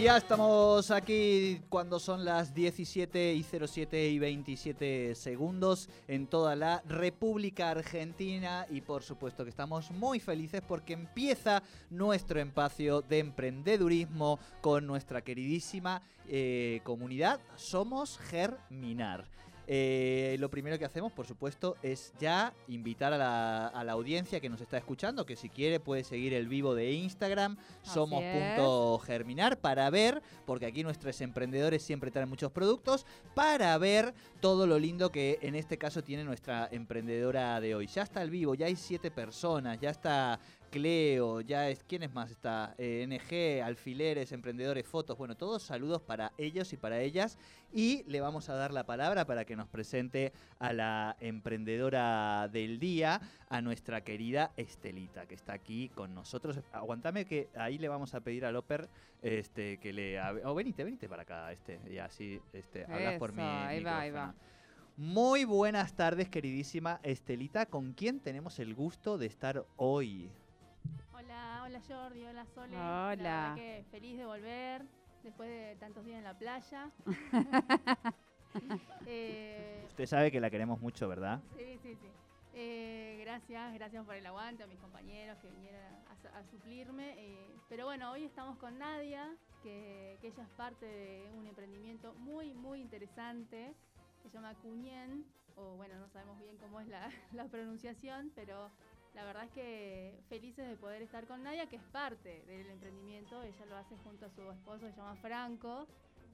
Ya estamos aquí cuando son las 17 y 07 y 27 segundos en toda la República Argentina y por supuesto que estamos muy felices porque empieza nuestro espacio de emprendedurismo con nuestra queridísima eh, comunidad Somos Germinar. Eh, lo primero que hacemos, por supuesto, es ya invitar a la, a la audiencia que nos está escuchando, que si quiere puede seguir el vivo de Instagram, somos.germinar, para ver, porque aquí nuestros emprendedores siempre traen muchos productos, para ver todo lo lindo que en este caso tiene nuestra emprendedora de hoy. Ya está el vivo, ya hay siete personas, ya está Cleo, ya es, ¿quién es más? Está eh, NG, alfileres, emprendedores, fotos, bueno, todos saludos para ellos y para ellas. Y le vamos a dar la palabra para que nos presente a la emprendedora del día, a nuestra querida Estelita, que está aquí con nosotros. Aguantame que ahí le vamos a pedir a Loper este, que le... hable- Oh, venite, venite para acá, este, y así este, hablas por mi ahí va, ahí va. Muy buenas tardes, queridísima Estelita. ¿Con quién tenemos el gusto de estar hoy? Hola, Jordi, hola Sole. Hola. La que feliz de volver después de tantos días en la playa. Eh, Usted sabe que la queremos mucho, ¿verdad? sí, sí, sí. Eh, gracias, gracias por el aguante a mis compañeros que vinieron a, a suplirme. eh, pero bueno, hoy estamos con Nadia, que, que ella es parte de un emprendimiento muy, muy interesante que se llama Cuñén, o bueno, no sabemos bien cómo es la, la pronunciación, pero la verdad es que felices de poder estar con Nadia, que es parte del emprendimiento. Ella lo hace junto a su esposo, se llama Franco,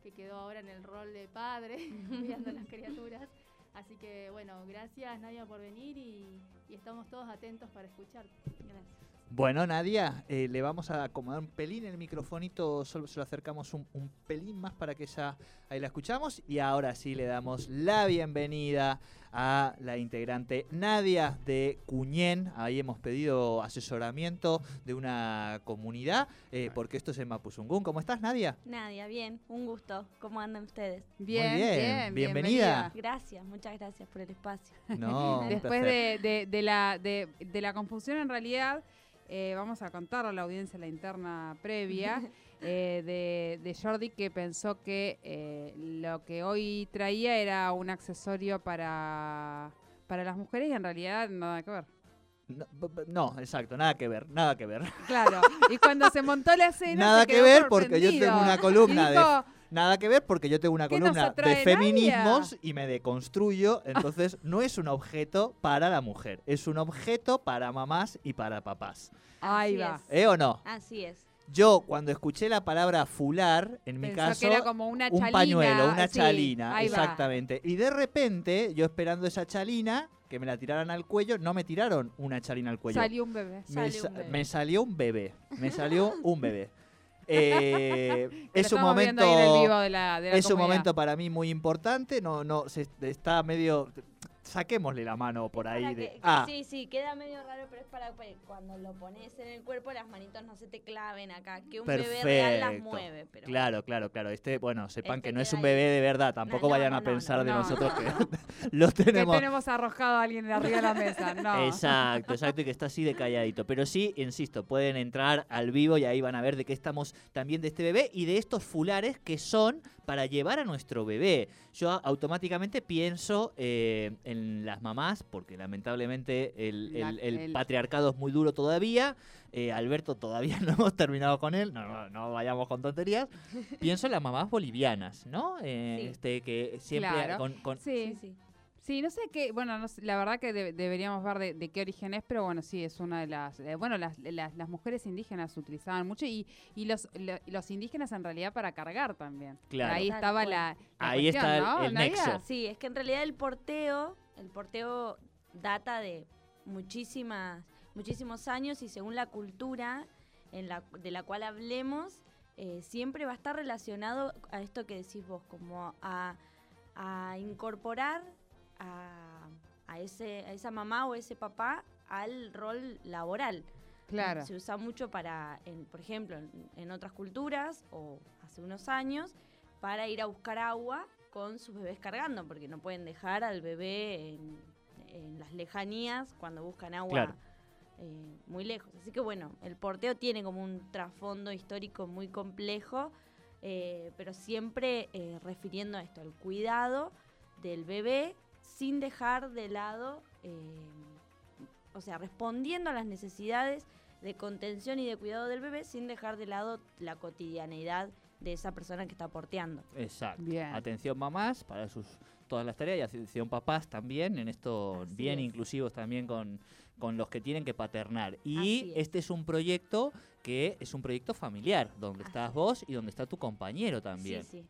que quedó ahora en el rol de padre, cuidando a las criaturas. Así que bueno, gracias Nadia por venir y, y estamos todos atentos para escuchar. Gracias. Bueno, Nadia, eh, le vamos a acomodar un pelín el microfonito, solo se lo acercamos un, un pelín más para que ya ahí la escuchamos. Y ahora sí le damos la bienvenida a la integrante Nadia de Cuñén. Ahí hemos pedido asesoramiento de una comunidad, eh, porque esto es en Mapuzungún. ¿Cómo estás, Nadia? Nadia, bien, un gusto. ¿Cómo andan ustedes? Bien, bien, bien, bienvenida. Gracias, muchas gracias por el espacio. No, Después de, de- de la, de, de la confusión, en realidad, eh, vamos a contar a la audiencia la interna previa eh, de, de Jordi que pensó que eh, lo que hoy traía era un accesorio para, para las mujeres y en realidad nada que ver. No, exacto, nada que ver, nada que ver. Claro, y cuando se montó la escena. Nada se que ver porque yo tengo una columna de Nada que ver porque yo tengo una ¿Qué nos columna de feminismos y me deconstruyo, entonces no es un objeto para la mujer, es un objeto para mamás y para papás. Ahí Así va. es. ¿Eh o no? Así es. Yo cuando escuché la palabra fular, en mi caso, que era como una un chalina, pañuelo, una sí, chalina, va. exactamente. Y de repente, yo esperando esa chalina, que me la tiraran al cuello, no me tiraron una chalina al cuello. Salió un bebé. me, Salió sa- un bebé. me salió un bebé. Me salió un bebé. Eh, es un momento de la, de la es un momento para mí muy importante. No, no, se está medio. Saquémosle la mano por ahí. Para De, que- ah, Sí, sí, queda medio raro, pero es para que cuando lo pones en el cuerpo las manitos no se te claven acá. Que un bebé real las perfecto. mueve. Pero Claro, claro, claro. Este, bueno, sepan Este que no es un ahí. bebé de verdad. Tampoco no, vayan no, a pensar no. de No. nosotros que lo Que tenemos. tenemos arrojado a alguien de arriba de la mesa. No. Exacto, exacto, y que está así de calladito. Pero sí, insisto, pueden entrar al vivo y ahí van a ver de qué estamos también de este bebé y de estos fulares que son para llevar a nuestro bebé. Yo automáticamente pienso eh, en las mamás, porque lamentablemente el, La- el- el el- patriarcado es muy duro todavía. Eh, Alberto todavía no hemos terminado con él, no, no, no vayamos con tonterías. Pienso en las mamás bolivianas, ¿no? Eh, Sí. este, que siempre Claro. con- con, Sí, Sí, sí. Sí, no sé qué, bueno, no sé, la verdad que de- deberíamos ver de, de qué origen es, pero bueno, sí, es una de las, eh, bueno, las, las, las mujeres indígenas utilizaban mucho y, y los, lo- los indígenas en realidad para cargar también. Claro. Ahí Tal estaba cual. la, la Ahí cuestión, está el- ¿no, el nexo. Sí, es que en realidad el porteo, el porteo data de muchísimas, muchísimos años y según la cultura en la, de la cual hablemos, eh, siempre va a estar relacionado a esto que decís vos, como a, a incorporar a, a ese, a esa mamá o ese papá al rol laboral. Claro. Se usa mucho para, en- por ejemplo, en, en otras culturas o hace unos años, para ir a buscar agua con sus bebés cargando, porque no pueden dejar al bebé en, en las lejanías cuando buscan agua Claro. eh, muy lejos. Así que bueno, el porteo tiene como un trasfondo histórico muy complejo, eh, pero siempre eh, refiriendo a esto, al cuidado del bebé sin dejar de lado, o sea, respondiendo a las necesidades de contención y de cuidado del bebé sin dejar de lado la cotidianeidad de esa persona que está porteando. Exacto. Bien. Atención mamás para sus todas las tareas y atención papás también, en esto Así bien es. inclusivos también con, con los que tienen que paternar. Y es. este es un proyecto que es un proyecto familiar, donde Así estás es. vos y donde está tu compañero también. Sí, sí.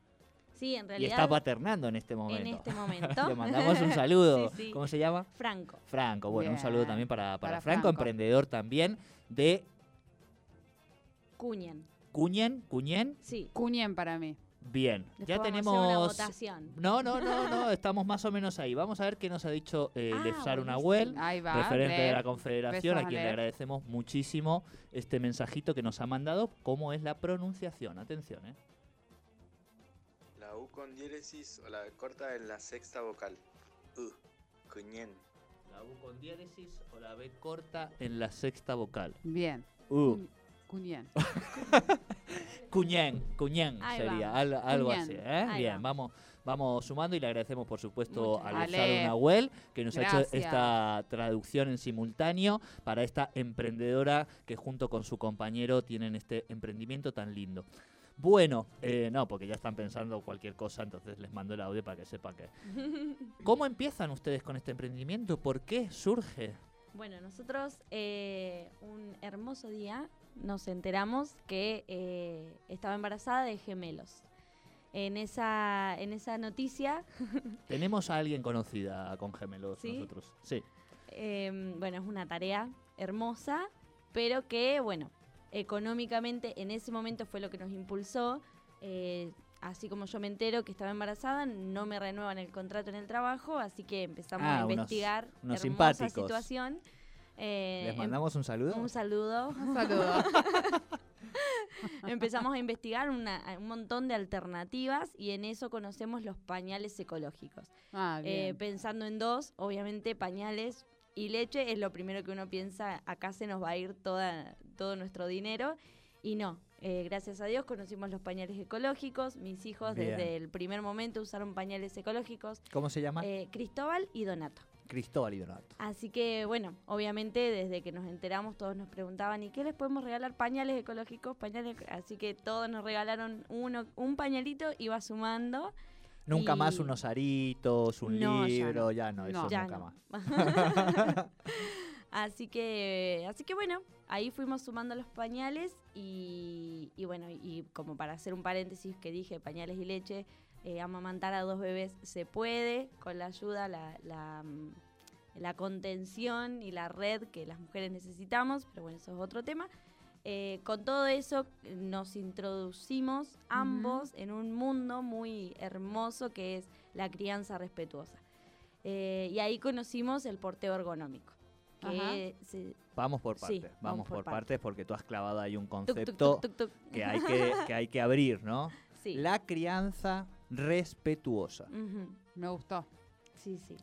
Sí, en Y realidad. está paternando en este momento. en este momento. Le mandamos un saludo. Sí, sí. ¿Cómo se llama? Franco. Franco. Bueno, un saludo también para, para, Para Franco, Franco. emprendedor también de Cuñen. Cuñen. Cuñen. Sí. Cuñen para mí. Bien. Después ya vamos a hacer tenemos. una votación. No, no, no, no, estamos más o menos ahí. Vamos a ver qué nos ha dicho eh, Ah, Lefsar buenísimo. Nahuel, Ahí va. referente de la Confederación, Besos a a quien le agradecemos muchísimo este mensajito que nos ha mandado, cómo es la pronunciación. Atención, ¿eh? La U con diéresis o la corta en la sexta vocal. U. Cuñén. La U con diéresis o la B corta en la sexta vocal. Bien. U. Cuñén, cuñén Ahí sería, al- algo Cuñén. así. ¿eh? Bien, va. vamos, vamos sumando y le agradecemos por supuesto Muchas a gracias. Ale. Nahuel que nos ha hecho Gracias. esta traducción en simultáneo para esta emprendedora que junto con su compañero tienen este emprendimiento tan lindo. Bueno, eh, no, porque ya están pensando cualquier cosa, entonces les mando el audio para que sepan que... ¿Cómo empiezan ustedes con este emprendimiento? ¿Por qué surge? Bueno, nosotros eh, un hermoso día nos enteramos que eh, estaba embarazada de gemelos. En esa, en esa noticia, Tenemos a alguien conocida con gemelos ¿Sí? nosotros. Sí. eh, bueno, es una tarea hermosa, pero que, bueno, económicamente en ese momento fue lo que nos impulsó. eh, así como yo me entero que estaba embarazada, no me renuevan el contrato en el trabajo, así que empezamos Ah, a unos- investigar unos hermosa simpáticos. situación. Eh, ¿Les em- mandamos un saludo? un saludo. Un saludo. Empezamos a investigar una- un montón de alternativas y en eso conocemos los pañales ecológicos. Ah, Eh, bien. pensando en dos, obviamente pañales y leche es lo primero que uno piensa, acá se nos va a ir toda, todo nuestro dinero. Y no, eh, gracias a Dios conocimos los pañales ecológicos. Mis hijos Bien. desde el primer momento usaron pañales ecológicos. ¿Cómo se llama? Eh, Cristóbal y Donato. Cristóbal y Donato. Así que, bueno, obviamente desde que nos enteramos todos nos preguntaban, ¿y qué les podemos regalar? Pañales ecológicos, pañales... eco-". Así que todos nos regalaron uno, un pañalito y va sumando. Nunca Y- más unos aritos, un No, ya libro, no. ya no, eso No. nunca más. así que, así que bueno, ahí fuimos sumando los pañales y, y bueno, y como para hacer un paréntesis que dije, pañales y leche, eh, amamantar a dos bebés se puede con la ayuda, la, la, mm, la contención y la red que las mujeres necesitamos, pero bueno, eso es otro tema. Eh, con todo eso nos introducimos ambos en un mundo muy hermoso que es la crianza respetuosa. Eh, y ahí conocimos el porteo ergonómico. Que se- Vamos por Sí, partes, vamos, vamos por, por partes porque tú has clavado ahí un tuc, tuc, concepto tuc, tuc, tuc. que hay que, que hay que abrir, ¿no? Sí. La crianza respetuosa. Me gustó. Sí, sí.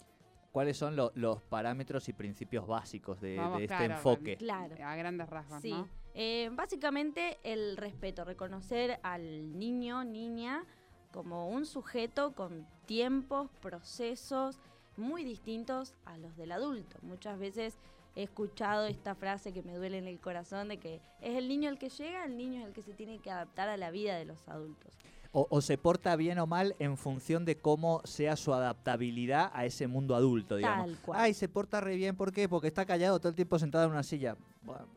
¿Cuáles son lo- los parámetros y principios básicos de, Vamos, de este claro, enfoque? Claro. A grandes rasgos, Sí. ¿no? Eh, básicamente el respeto, reconocer al niño, niña, como un sujeto con tiempos, procesos muy distintos a los del adulto. Muchas veces he escuchado esta frase que me duele en el corazón de que es el niño el que llega, el niño es el que se tiene que adaptar a la vida de los adultos. O, o se porta bien o mal en función de cómo sea su adaptabilidad a ese mundo adulto, digamos. Tal cual. Ay, se porta re bien, ¿por qué? Porque está callado todo el tiempo sentado en una silla. Bueno,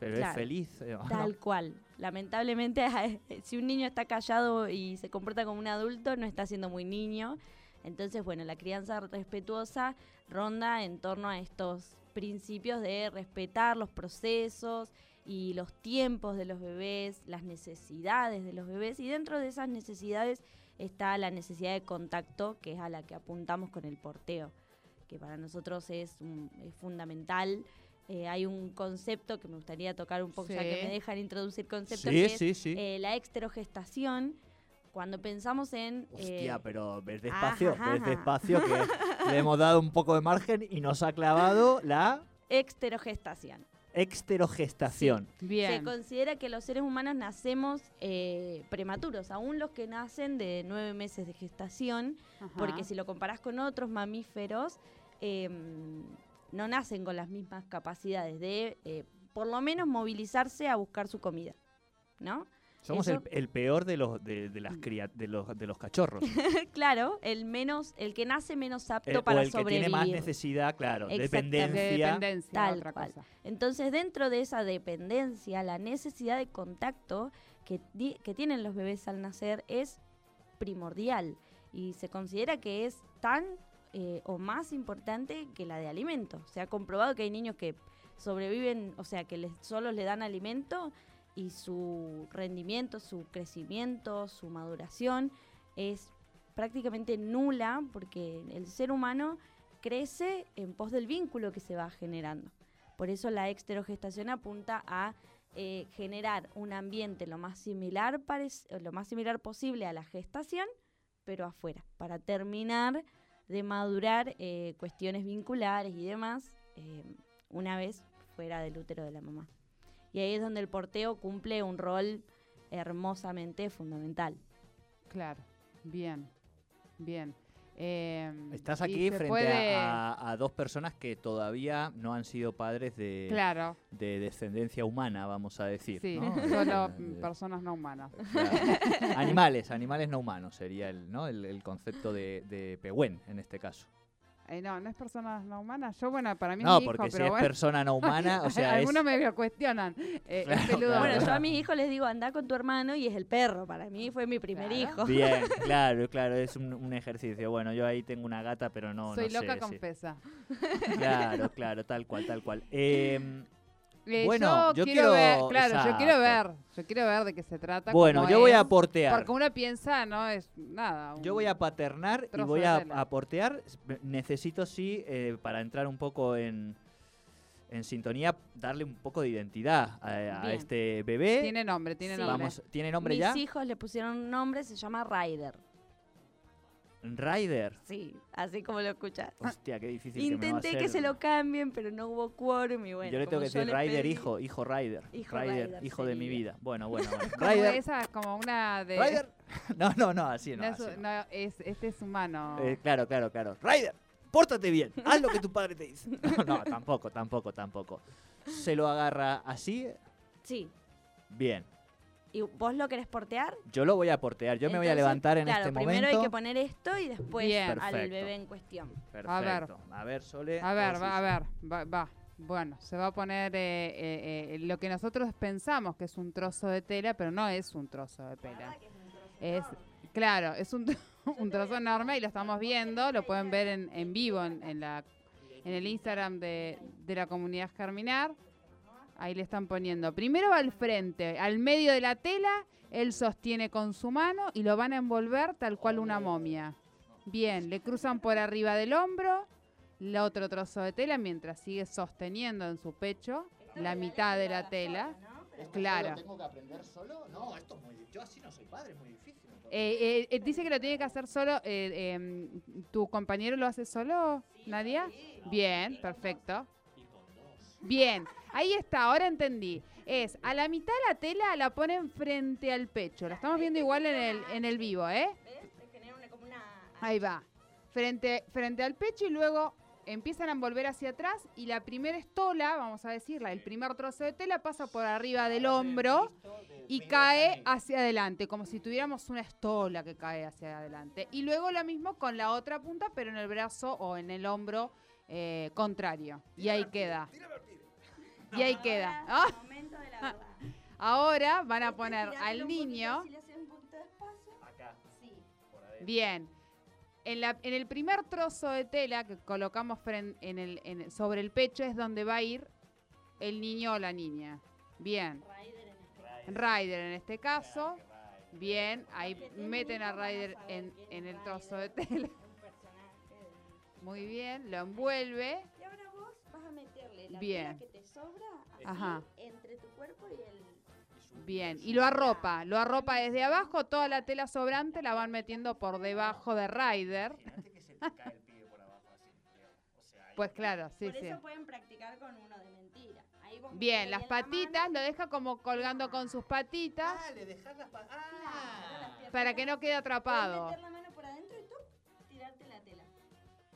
pero es feliz. Tal cual. Lamentablemente, si un niño está callado y se comporta como un adulto, no está siendo muy niño. Entonces, bueno, la crianza respetuosa ronda en torno a estos principios de respetar los procesos y los tiempos de los bebés, las necesidades de los bebés. Y dentro de esas necesidades está la necesidad de contacto, que es a la que apuntamos con el porteo, que para nosotros es, un- es fundamental. Eh, hay un concepto que me gustaría tocar un poco, ya que Sí. me dejan introducir conceptos, Sí, que es sí, sí. eh, la exterogestación. Cuando pensamos en... Hostia, eh, pero ves despacio, ajá, ves ajá. despacio que le hemos dado un poco de margen y nos ha clavado la exterogestación. exterogestación. Se Bien. considera que los seres humanos nacemos eh, prematuros, aún los que nacen de nueve meses de gestación, Ajá. porque si lo comparás con otros mamíferos, eh, no nacen con las mismas capacidades de, eh, por lo menos, movilizarse a buscar su comida, ¿no? Somos el, Eso- el peor de los de, de las cría- de los de los cachorros. claro, el menos, el que nace menos apto El- o para el que sobrevivir. tiene más necesidad, claro. De dependencia. dependencia, Tal otra cual. cosa. Entonces, dentro de esa dependencia, la necesidad de contacto que, di- que tienen los bebés al nacer es primordial y se considera que es tan eh, o más importante que la de alimento. Se ha comprobado que hay niños que sobreviven, o sea, que les, solo le dan alimento y su rendimiento, su crecimiento, su maduración es prácticamente nula porque el ser humano crece en pos del vínculo que se va generando. Por eso la exterogestación apunta a eh, generar un ambiente lo más similar o lo más similar posible a la gestación, pero afuera, para terminar de madurar eh, cuestiones vinculares y demás eh, una vez fuera del útero de la mamá. Y ahí es donde el porteo cumple un rol hermosamente fundamental. Claro. Bien. Bien. Eh, Estás aquí frente puede- a, dos personas que todavía no han sido padres de, Claro. de descendencia humana, vamos a decir. Sí, ¿no? solo Eh, personas no humanas. claro. animales, animales no humanos sería el, ¿no? el, el concepto de, de Pehuen en este caso. Eh, no, no es personas no humanas. Yo, bueno, para mí No, es mi hijo, porque si pero es bueno. persona no humana, o sea, es, Algunos me lo cuestionan. Eh, Claro, es peludo. claro. Bueno, yo a mis hijos les digo, anda con tu hermano y es el perro. Para mí fue mi primer Claro. hijo. Bien, claro, claro, es un, un ejercicio. Bueno, yo ahí tengo una gata, pero no, Soy no loca sé, sí. confesa. Claro, claro, tal cual, tal cual. Em, Eh, Bueno, yo quiero, quiero- ver, claro, yo quiero ver, yo quiero ver de qué se trata. bueno, yo voy a es, portear. Porque uno piensa, no es nada. Yo voy a paternar y voy a, a portear. Necesito, sí, eh, para entrar un poco en, en sintonía, darle un poco de identidad a, este bebé. Tiene nombre, tiene Sí. nombre. Vamos, ¿Tiene nombre Mis ya? hijos le pusieron un nombre, se llama Ryder. Ryder. Sí, así como lo escuchas. Hostia, qué difícil que me va a Intenté que hacer. se lo cambien, pero no hubo quórum y bueno. Yo le tengo que decir pedí- hijo, hijo Ryder. Hijo Ryder hijo de mi vida. Bueno, bueno, bueno. Ryder. esa, como una de. Ryder. No, no, no, así no. no es, así no. no, es- este es humano. Eh, claro, claro, claro. Ryder, pórtate bien. Haz lo que tu padre te dice. No, no, tampoco, tampoco, tampoco. Se lo agarra así. Sí. Bien. ¿Y vos lo querés portear? Yo lo voy a portear. Yo me voy a levantar en claro, este primero momento. hay que poner esto y después Bien. al bebé en cuestión. Perfecto. A ver. A ver, Sole. A ver, va, a ver, va, va. Bueno, se va a poner eh, eh, eh, lo que nosotros pensamos que es un trozo de tela, pero no es un trozo de tela. Es, claro, es un, un trozo enorme y lo estamos viendo, lo pueden ver en, en vivo en, en la, en el Instagram de, de la comunidad Germinar. Ahí le están poniendo. Primero va al frente, al medio de la tela, él sostiene con su mano y lo van a envolver tal cual una momia. Bien, le cruzan por arriba del hombro, el otro trozo de tela mientras sigue sosteniendo en su pecho la mitad de la tela. Claro. tengo que aprender solo? No, esto es muy Yo así no soy padre, es muy difícil. Eh, eh, eh, dice que lo tiene que hacer solo. eh, em, ¿Tu compañero lo hace solo, Nadia? Bien, perfecto. Bien, ahí está, ahora entendí. Es a la mitad la tela la ponen frente al pecho. La estamos viendo igual en el, en el vivo, ¿eh? Ahí va. Frente, frente al pecho y luego empiezan a envolver hacia atrás y la primera estola, vamos a decirla, el primer trozo de tela pasa por arriba del hombro y cae hacia adelante, como si tuviéramos una estola que cae hacia adelante. Y luego lo mismo con la otra punta, pero en el brazo o en el hombro eh, contrario. Y ahí queda. Y ahí queda. Ahora, Ah, momento de la verdad. Ahora van a poner al poquito, niño. si le haces un poquito de espacio, Acá, sí. por. Bien. En, la- en el primer trozo de tela que colocamos fren- en el, en el- sobre el pecho es donde va a ir el niño o la niña. Bien. Rider en este caso. Rider en este caso. Bien. Ahí meten a Rider en, en el trozo de tela. Un personaje de- Muy bien. Lo envuelve. Y ahora vos vas a meterle la Bien. tela que sobra así, Ajá. entre tu cuerpo y el... Bien. Y lo arropa. Lo arropa desde abajo. Toda la tela sobrante la van metiendo por debajo de Rider. Imagínate que se te cae el pibe por abajo así, digamos. O sea, ahí Pues claro, sí, Por sí. eso pueden practicar con uno de mentira. Ahí vos Bien, las la patitas mano, lo deja como colgando con sus patitas Ah, le dejás las pa- claro, Ah. las piernas. para que no quede atrapado. meter la mano por adentro y tú tirarte la tela.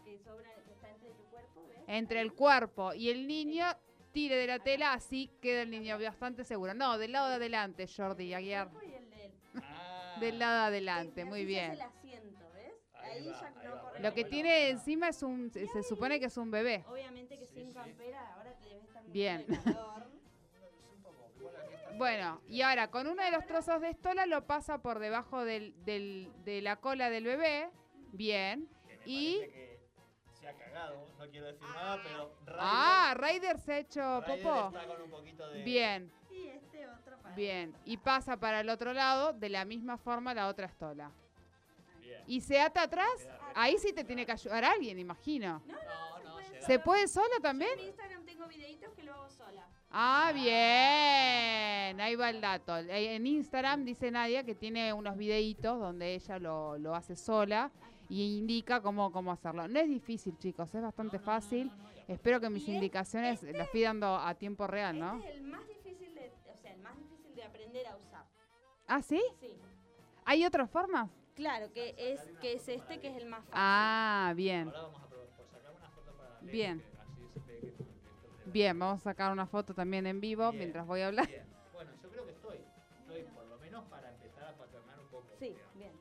Que sobra, que está entre tu cuerpo, ¿ves? Entre el cuerpo y el niño, tire de la tela, así queda el niño bastante seguro. No, del lado de adelante, Jordi Aguiar. cuerpo y el de él. Ah. Del lado de adelante, muy bien. el asiento, ¿ves? Ahí Ahí, va, ya ahí no va. corre Lo que tiene encima es un, se se supone que es un bebé. Obviamente que Sí, sin sí. campera ahora te debe estar Bien. Bueno, y ahora con uno de los trozos de estola lo pasa por debajo del, del- de la cola del bebé. Bien. Que me Y- cagado, no quiero decir nada, pero Ryder, Ah, Ryder se ha hecho Ryder popó. está con un poquito de... Bien, Y este otro para bien. Y pasa para el otro lado de la misma forma la otra estola. Bien. Y se ata atrás, ahí sí te tiene que ayudar alguien, imagino. No, No, no, no, se puede. se ¿Se da. puede sola Yo también? en mi Instagram tengo videitos que lo hago sola. Ah, bien. Ahí va el dato. Eh, En Instagram dice Nadia que tiene unos videitos donde ella lo, lo hace sola y indica cómo, cómo hacerlo. No es difícil, chicos, es bastante fácil. Espero que mis Y es- indicaciones las fui dando a tiempo real, ¿no? Este es el más difícil de, o sea, el más difícil de aprender a usar. ¿Ah, sí? Sí. ¿Hay otras formas? Claro, que es que es este que es el más fácil. Ah, bien. Ahora vamos a probar por sacar una foto para Bien. Bien, vamos a sacar una foto también en vivo Bien. mientras voy a hablar. Bien. Bueno, yo creo que estoy. Estoy por lo menos para empezar a paternar un poco. Sí, digamos. bien.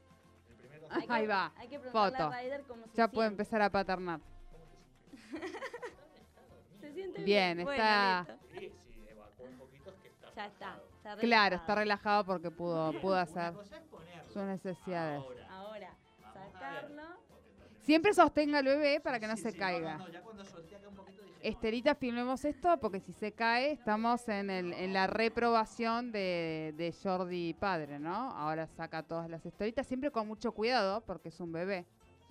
Hay que- Ahí va, Hay que preguntarle foto. a Ryder cómo se Ya puede siente. empezar a paternar. Se siente Bien, Bueno, está- listo. Sí, sí, evacuó un poquito es que está Ya está. relajado. está Claro, está relajado. relajado porque pudo, pudo Una hacer cosa es ponerlo. sus necesidades. Ahora, Ahora, Vamos a ver. sacarlo. Siempre sostenga al bebé para que no Sí, se sí, caiga. No, no, ya cuando solté acá un poquito dije, no, Estelita, filmemos esto porque si se cae estamos en, el, en la reprobación de, de Jordi padre, ¿no? Ahora saca todas las esteritas, siempre con mucho cuidado porque es un bebé.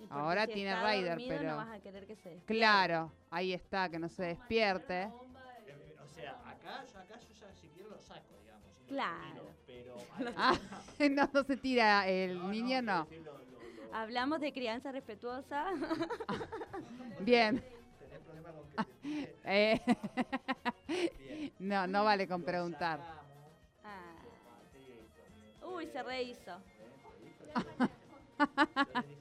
Ahora si tiene dormido, pero- No vas a querer que se despierte. Claro, ahí está, que no se despierte. O sea, acá yo, acá yo ya si quiero lo saco, digamos. lo Claro. tiro, pero Ah, no, no se tira, el No, niño no. lo- Hablamos de crianza respetuosa. Bien. Eh, Bien. no, no vale con preguntar. Ah. Uy, se rehizo. ¿eh?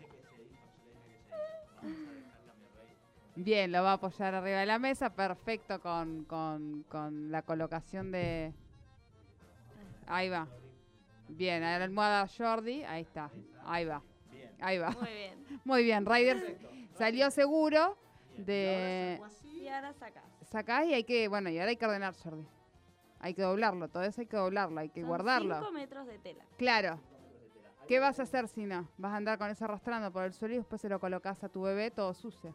Bien, lo va a apoyar arriba de la mesa, perfecto con, con, con la colocación de... Ahí va. Bien, a la almohada Jordi, ahí está, ahí va, ahí va. Muy bien. Muy bien, Ryder Perfecto. salió seguro. De... Y ahora sacás. Sacás y hay que, bueno, y ahora hay que ordenar Jordi. Hay que doblarlo, todo eso hay que doblarlo, hay que Son guardarlo. 5 metros de tela. Claro. ¿Qué vas a hacer si no? Vas a andar con eso arrastrando por el suelo y después se lo colocas a tu bebé todo sucio.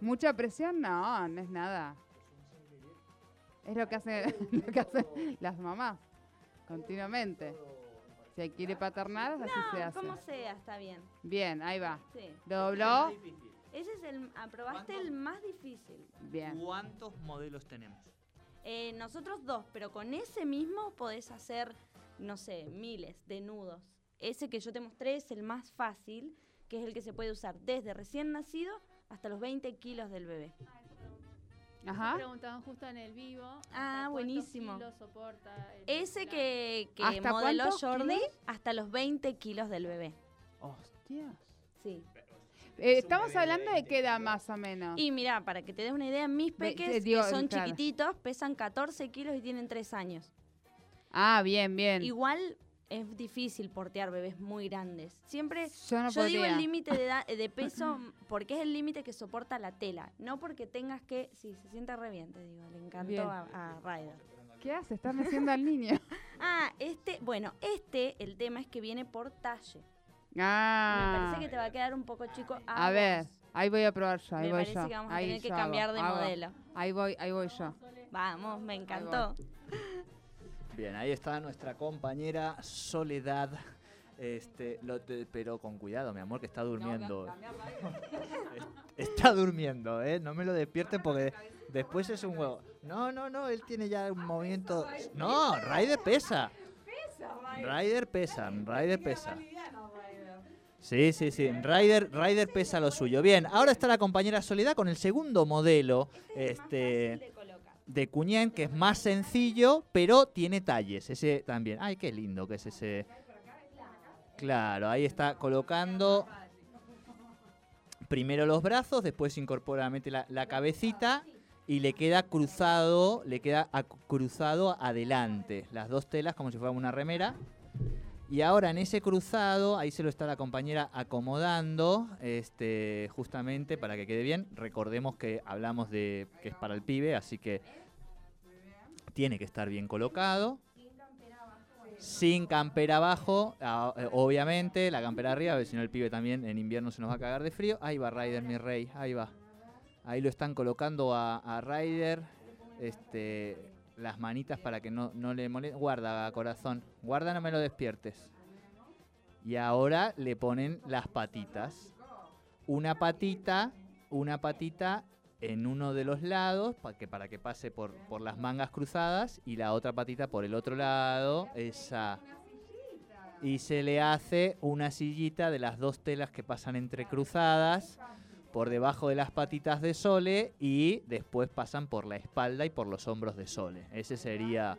¿Mucha presión? No, no es nada. Es lo que, hace, lo que hacen las mamás continuamente. Si quiere paternar, así se hace. como sea, está bien. Bien, ahí va. Sí. ¿Lo dobló? Ese es el. Aprobaste ¿Cuántos? el más difícil. Bien. ¿Cuántos modelos tenemos? Eh, nosotros dos, pero con ese mismo podés hacer, no sé, miles de nudos. Ese que yo te mostré es el más fácil, que es el que se puede usar desde recién nacido hasta los 20 kilos del bebé. Ajá. Preguntaban justo en el vivo. Ah, buenísimo. kilos soporta el- Ese que, que ¿Hasta modeló cuántos Jordi, kilos? hasta los 20 kilos del bebé. Hostias. Sí. Eh, estamos hablando de qué edad más o menos. Y mira, para que te des una idea, mis peques, digo, que son claro. chiquititos, pesan 14 kilos y tienen 3 años. Ah, bien, bien. Igual es difícil portear bebés muy grandes. Siempre yo no Yo digo el límite de, edad- de peso porque es el límite que soporta la tela, no porque tengas que... Sí, se siente re bien, te digo, le encantó Bien. a, a Ryder. ¿Qué hace? Estás meciendo al niño. Ah, este, bueno, este, el tema es que viene por talle. Ah. Me parece que te va a quedar un poco chico. A ver, ahí voy a probar yo, ahí Me voy parece yo. que vamos a ahí tener que yo cambiar hago, de hago. modelo. Ahí voy, ahí voy yo. Vamos, me encantó. Bien, ahí está nuestra compañera Soledad. Este, lo te- pero con cuidado, mi amor, que está durmiendo. Es- está durmiendo, ¿eh? No me lo despierten porque después es un huevo. No, no, no, él tiene ya un movimiento. No, Ryder pesa. Ryder pesa, Ryder pesa. Sí, sí, sí. Ryder, Ryder pesa lo suyo. Bien, ahora está la compañera Soledad con el segundo modelo. Este de Cuñén, que es más sencillo, pero tiene talles. Ese también. Ay, qué lindo que es ese. Claro, ahí está colocando primero los brazos, después incorpora, la, la cabecita y le queda cruzado, le queda cruzado adelante. Las dos telas como si fuera una remera. Y ahora en ese cruzado, ahí se lo está la compañera acomodando, este, justamente para que quede bien. Recordemos que hablamos de que es para el pibe, así que tiene que estar bien colocado. Sin campera abajo, eh, obviamente, la campera arriba, porque si no el pibe también en invierno se nos va a cagar de frío. Ahí va Ryder, mi rey, ahí va. Ahí lo están colocando a, a Ryder. Este, las manitas para que no, no le moleste. Guarda, corazón. Guarda, no me lo despiertes. Y ahora le ponen las patitas. Una patita, una patita en uno de los lados para que, para que pase por, por las mangas cruzadas y la otra patita por el otro lado. Esa. Y se le hace una sillita de las dos telas que pasan entre cruzadas por debajo de las patitas de Sole y después pasan por la espalda y por los hombros de Sole. Ese sería...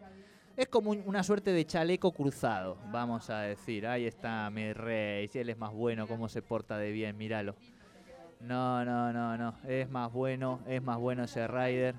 Es como un- una suerte de chaleco cruzado, vamos a decir. Ahí está mi rey, si él es más bueno, cómo se porta de bien, míralo. No, no, no, no, es más bueno, es más bueno ese Rider.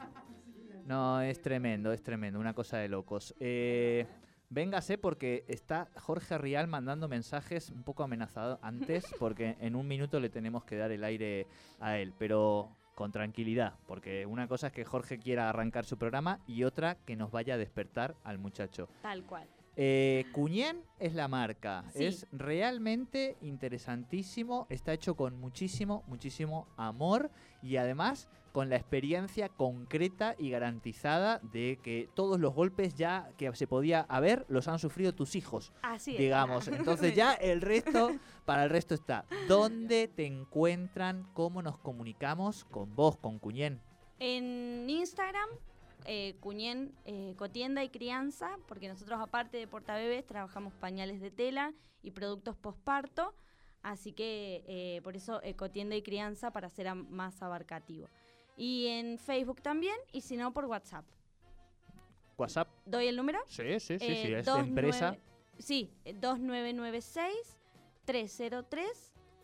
No, es tremendo, es tremendo, una cosa de locos. Eh, véngase porque está Jorge Rial mandando mensajes un poco amenazados antes, porque en un minuto le tenemos que dar el aire a él, pero con tranquilidad, porque una cosa es que Jorge quiera arrancar su programa y otra que nos vaya a despertar al muchacho. Tal cual. Eh, Cuñén es la marca. Sí. Es realmente interesantísimo. Está hecho con muchísimo, muchísimo amor y además con la experiencia concreta y garantizada de que todos los golpes ya que se podía haber los han sufrido tus hijos, Así es. digamos. Entonces ya el resto, para el resto está. ¿Dónde te encuentran? ¿Cómo nos comunicamos con vos, con Cuñén? En Instagram, eh, Cuñén eh, Cotienda y Crianza, porque nosotros aparte de portabebés trabajamos pañales de tela y productos posparto, así que eh, por eso eh, Cotienda y Crianza para ser más abarcativo. Y en Facebook también, y si no por WhatsApp. ¿WhatsApp? ¿Doy el número? Sí, sí, sí, Eh, sí. Es de 29 empresa. Sí, eh,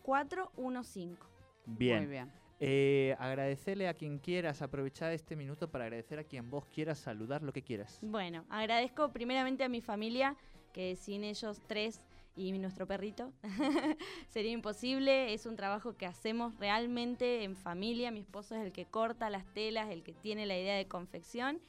2996-303-415. Bien. Muy bien. Eh, agradecerle a quien quieras, aprovechar este minuto para agradecer a quien vos quieras, saludar lo que quieras. Bueno, agradezco primeramente a mi familia, que sin ellos tres y nuestro perrito sería imposible. Es un trabajo que hacemos realmente en familia. Mi esposo es el que corta las telas, el que tiene la idea de confección.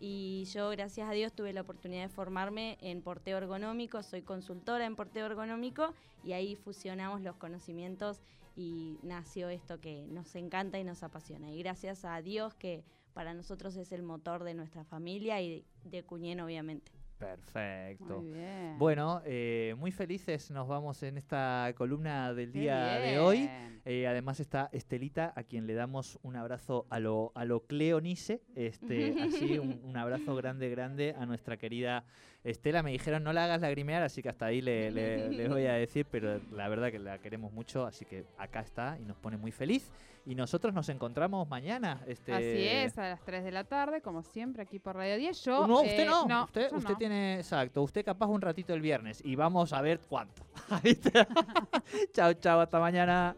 Y yo, gracias a Dios, tuve la oportunidad de formarme en porteo ergonómico. Soy consultora en porteo ergonómico y ahí fusionamos los conocimientos y nació esto que nos encanta y nos apasiona. Y gracias a Dios que para nosotros es el motor de nuestra familia y de, Cuñén, obviamente. Perfecto. Muy bien. Bueno, eh, muy felices nos vamos en esta columna del Qué día de hoy. Eh, además está Estelita, a quien le damos un abrazo a lo, a lo Cleonice, este, así un, un abrazo grande, grande a nuestra querida Estela. Me dijeron no la hagas lagrimear, así que hasta ahí le, le- le voy a decir, pero la verdad que la queremos mucho, así que acá está y nos pone muy feliz. Y nosotros nos encontramos mañana. Este, Así es, a las 3 de la tarde, como siempre, aquí por Radio 10. Yo, no, usted eh, no. usted usted no. tiene, exacto. Usted capaz un ratito el viernes y vamos a ver cuánto. Chao, chao, hasta mañana.